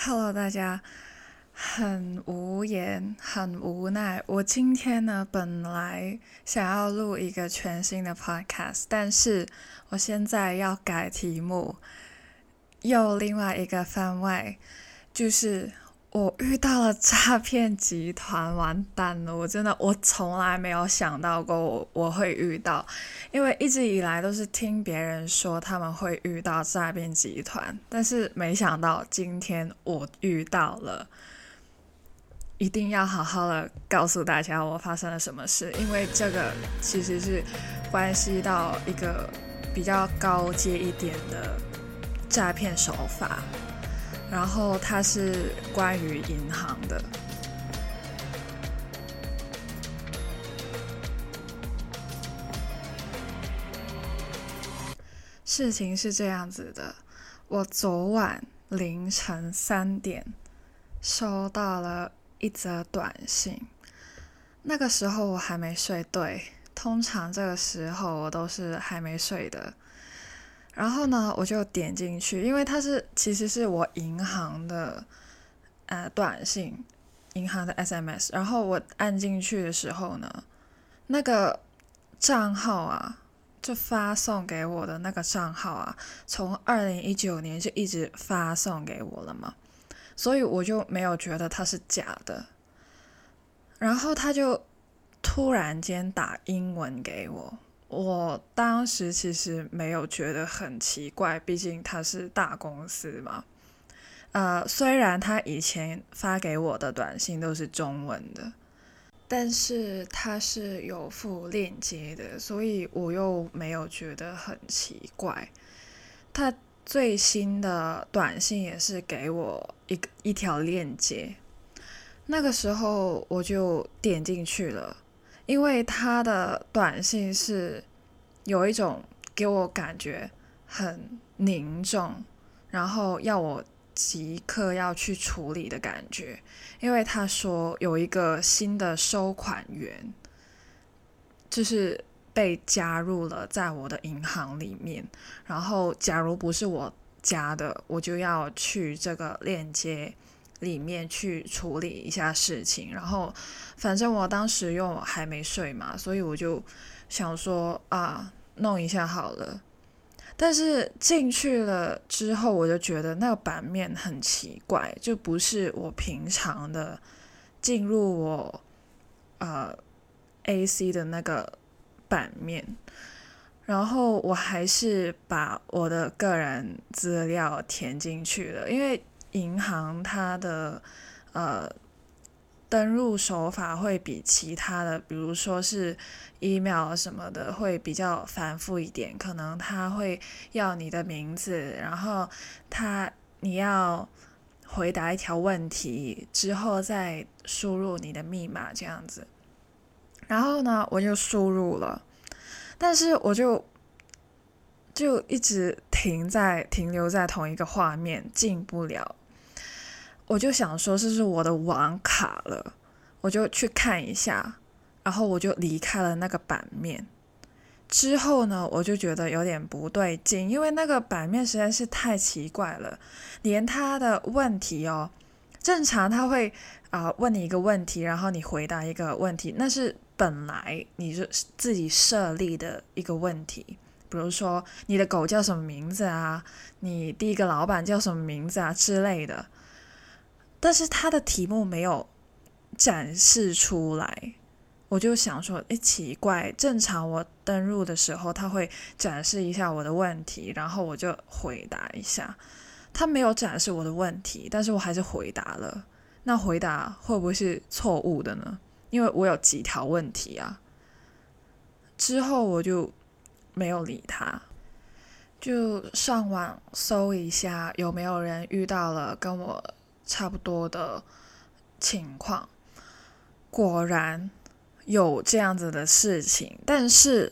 Hello，大家，很无言，很无奈。我今天呢，本来想要录一个全新的 Podcast，但是我现在要改题目，又另外一个番外，就是。我遇到了诈骗集团，完蛋了！我真的，我从来没有想到过我我会遇到，因为一直以来都是听别人说他们会遇到诈骗集团，但是没想到今天我遇到了，一定要好好的告诉大家我发生了什么事，因为这个其实是关系到一个比较高阶一点的诈骗手法。然后它是关于银行的事情是这样子的，我昨晚凌晨三点收到了一则短信，那个时候我还没睡，对，通常这个时候我都是还没睡的。然后呢，我就点进去，因为它是其实是我银行的呃短信，银行的 SMS。然后我按进去的时候呢，那个账号啊，就发送给我的那个账号啊，从二零一九年就一直发送给我了嘛，所以我就没有觉得它是假的。然后他就突然间打英文给我。我当时其实没有觉得很奇怪，毕竟他是大公司嘛。呃，虽然他以前发给我的短信都是中文的，但是他是有附链接的，所以我又没有觉得很奇怪。他最新的短信也是给我一个一条链接，那个时候我就点进去了。因为他的短信是有一种给我感觉很凝重，然后要我即刻要去处理的感觉。因为他说有一个新的收款员，就是被加入了在我的银行里面，然后假如不是我加的，我就要去这个链接。里面去处理一下事情，然后反正我当时又还没睡嘛，所以我就想说啊，弄一下好了。但是进去了之后，我就觉得那个版面很奇怪，就不是我平常的进入我呃 A C 的那个版面。然后我还是把我的个人资料填进去了，因为。银行它的呃登录手法会比其他的，比如说是 email 什么的，会比较繁复一点。可能他会要你的名字，然后他你要回答一条问题之后再输入你的密码这样子。然后呢，我就输入了，但是我就就一直停在停留在同一个画面，进不了。我就想说这是我的网卡了，我就去看一下，然后我就离开了那个版面。之后呢，我就觉得有点不对劲，因为那个版面实在是太奇怪了，连他的问题哦，正常他会啊问你一个问题，然后你回答一个问题，那是本来你是自己设立的一个问题，比如说你的狗叫什么名字啊，你第一个老板叫什么名字啊之类的。但是他的题目没有展示出来，我就想说，哎，奇怪，正常我登录的时候他会展示一下我的问题，然后我就回答一下。他没有展示我的问题，但是我还是回答了。那回答会不会是错误的呢？因为我有几条问题啊。之后我就没有理他，就上网搜一下有没有人遇到了跟我。差不多的情况，果然有这样子的事情，但是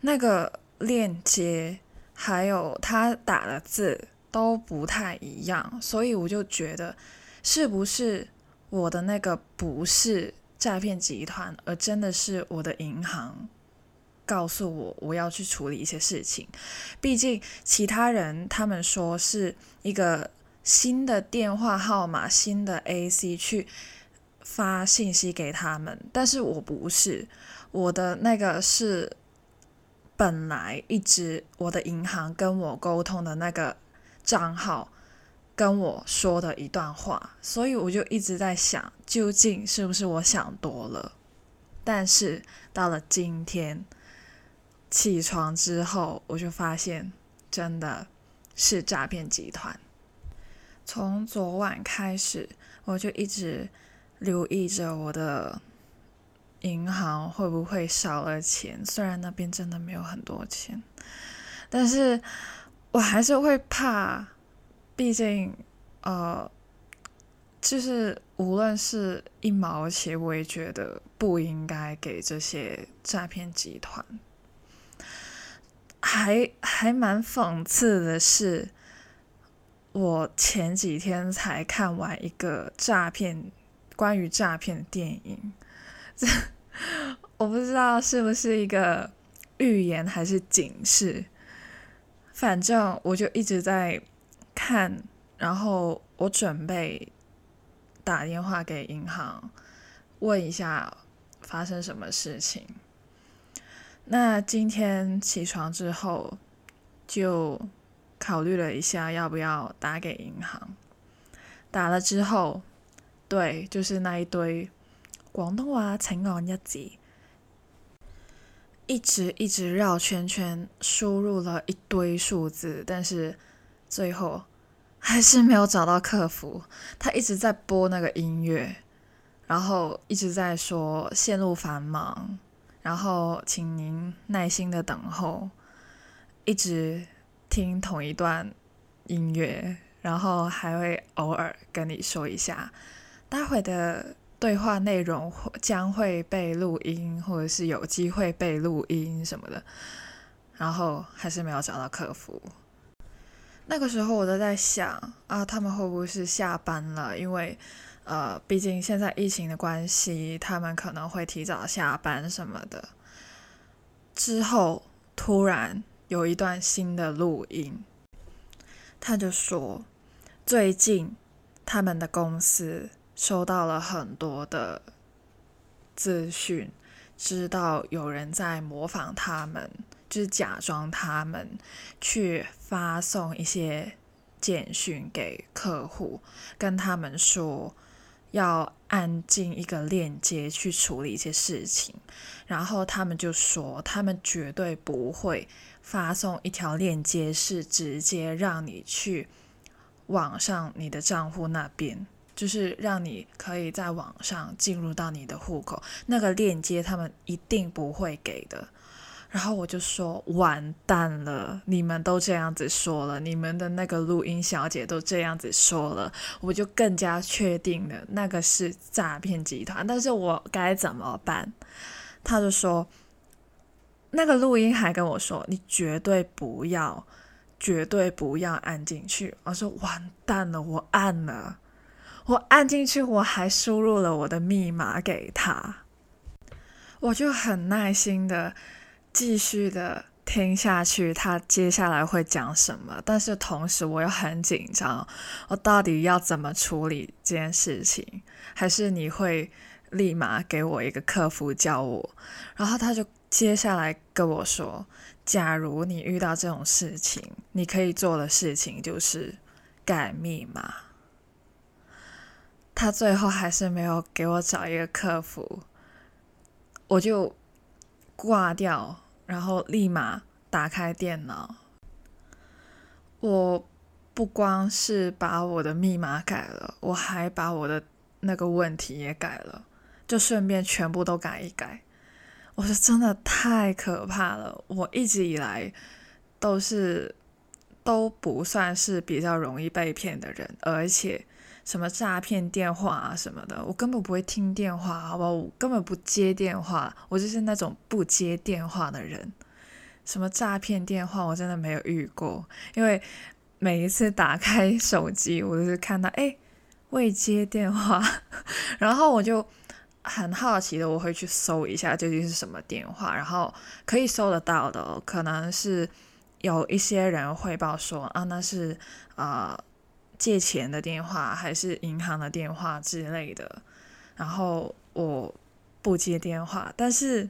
那个链接还有他打的字都不太一样，所以我就觉得是不是我的那个不是诈骗集团，而真的是我的银行告诉我我要去处理一些事情，毕竟其他人他们说是一个。新的电话号码、新的 AC 去发信息给他们，但是我不是，我的那个是本来一直我的银行跟我沟通的那个账号跟我说的一段话，所以我就一直在想，究竟是不是我想多了？但是到了今天起床之后，我就发现真的是诈骗集团。从昨晚开始，我就一直留意着我的银行会不会少了钱。虽然那边真的没有很多钱，但是我还是会怕。毕竟，呃，就是无论是一毛钱，我也觉得不应该给这些诈骗集团。还还蛮讽刺的是。我前几天才看完一个诈骗，关于诈骗的电影，这我不知道是不是一个预言还是警示，反正我就一直在看，然后我准备打电话给银行问一下发生什么事情。那今天起床之后就。考虑了一下，要不要打给银行？打了之后，对，就是那一堆广东话请按一字，一直一直绕圈圈，输入了一堆数字，但是最后还是没有找到客服。他一直在播那个音乐，然后一直在说线路繁忙，然后请您耐心的等候，一直。听同一段音乐，然后还会偶尔跟你说一下，待会的对话内容将会被录音，或者是有机会被录音什么的，然后还是没有找到客服。那个时候我都在想啊，他们会不会是下班了？因为呃，毕竟现在疫情的关系，他们可能会提早下班什么的。之后突然。有一段新的录音，他就说，最近他们的公司收到了很多的资讯，知道有人在模仿他们，就是假装他们去发送一些简讯给客户，跟他们说要按进一个链接去处理一些事情，然后他们就说他们绝对不会。发送一条链接是直接让你去网上你的账户那边，就是让你可以在网上进入到你的户口。那个链接他们一定不会给的。然后我就说完蛋了，你们都这样子说了，你们的那个录音小姐都这样子说了，我就更加确定了那个是诈骗集团。但是我该怎么办？他就说。那个录音还跟我说：“你绝对不要，绝对不要按进去。”我说：“完蛋了，我按了，我按进去，我还输入了我的密码给他。”我就很耐心的继续的听下去，他接下来会讲什么。但是同时我又很紧张，我到底要怎么处理这件事情？还是你会立马给我一个客服教我？然后他就。接下来跟我说，假如你遇到这种事情，你可以做的事情就是改密码。他最后还是没有给我找一个客服，我就挂掉，然后立马打开电脑。我不光是把我的密码改了，我还把我的那个问题也改了，就顺便全部都改一改。我说真的太可怕了！我一直以来都是都不算是比较容易被骗的人，而且什么诈骗电话啊什么的，我根本不会听电话，好不好？我根本不接电话，我就是那种不接电话的人。什么诈骗电话，我真的没有遇过，因为每一次打开手机，我都是看到哎未接电话，然后我就。很好奇的，我会去搜一下究竟是什么电话，然后可以搜得到的，可能是有一些人汇报说啊，那是啊借钱的电话，还是银行的电话之类的，然后我不接电话。但是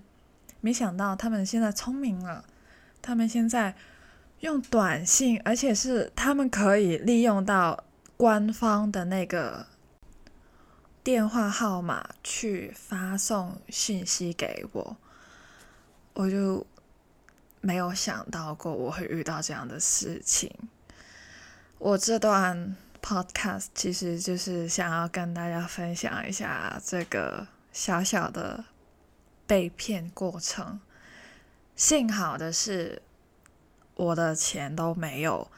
没想到他们现在聪明了，他们现在用短信，而且是他们可以利用到官方的那个电话号码去发送信息给我，我就没有想到过我会遇到这样的事情。我这段 podcast 其实就是想要跟大家分享一下这个小小的被骗过程。幸好的是，我的钱都没有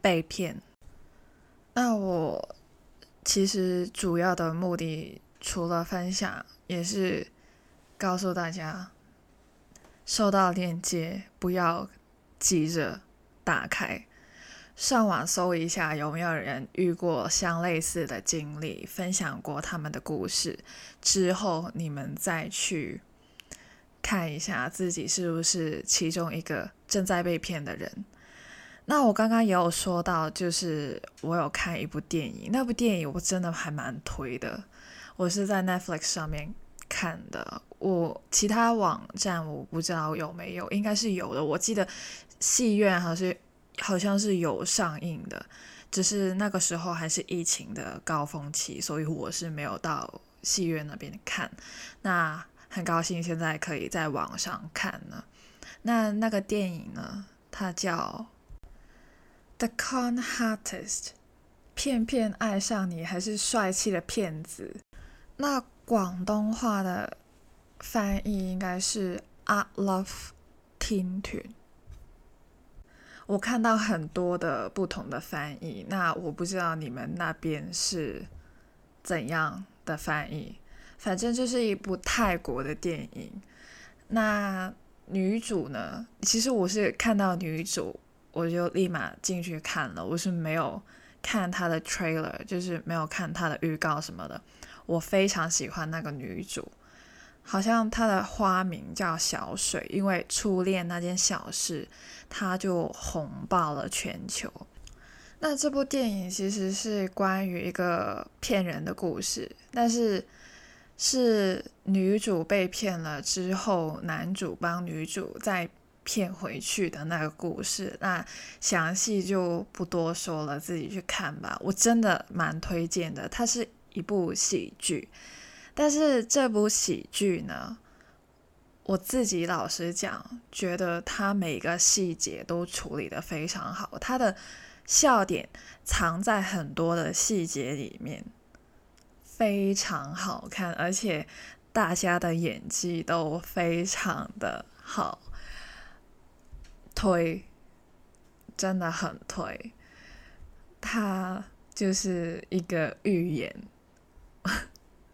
被骗。那我其实主要的目的，除了分享，也是告诉大家，收到链接不要急着打开。上网搜一下有没有人遇过相类似的经历，分享过他们的故事之后，你们再去看一下自己是不是其中一个正在被骗的人。那我刚刚也有说到，就是我有看一部电影，那部电影我真的还蛮推的，我是在 Netflix 上面看的，我其他网站我不知道有没有，应该是有的，我记得戏院还是。好像是有上映的，只是那个时候还是疫情的高峰期，所以我是没有到戏院那边看。那很高兴现在可以在网上看呢。那那个电影呢，它叫《The Con Artist》，骗骗爱上你还是帅气的骗子。那广东话的翻译应该是 “I love 天团”。我看到很多的不同的翻译，那我不知道你们那边是怎样的翻译。反正就是一部泰国的电影。那女主呢？其实我是看到女主，我就立马进去看了。我是没有看她的 trailer，就是没有看她的预告什么的。我非常喜欢那个女主。好像他的花名叫小水，因为初恋那件小事，他就红爆了全球。那这部电影其实是关于一个骗人的故事，但是是女主被骗了之后，男主帮女主再骗回去的那个故事。那详细就不多说了，自己去看吧。我真的蛮推荐的，它是一部喜剧。但是这部喜剧呢，我自己老实讲，觉得它每个细节都处理的非常好，它的笑点藏在很多的细节里面，非常好看，而且大家的演技都非常的好，推，真的很推，它就是一个预言。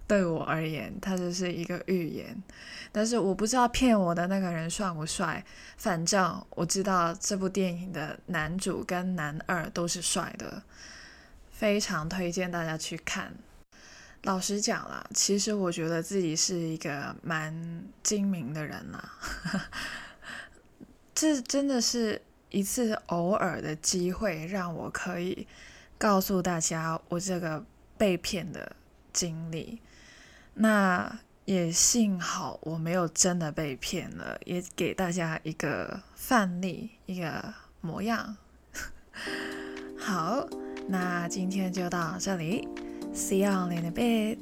对我而言，它就是一个预言，但是我不知道骗我的那个人帅不帅。反正我知道这部电影的男主跟男二都是帅的，非常推荐大家去看。老实讲啦，其实我觉得自己是一个蛮精明的人啦，这真的是一次偶尔的机会，让我可以告诉大家我这个被骗的经历。那也幸好我没有真的被骗了，也给大家一个范例，一个模样。好，那今天就到这里，See you in a bit。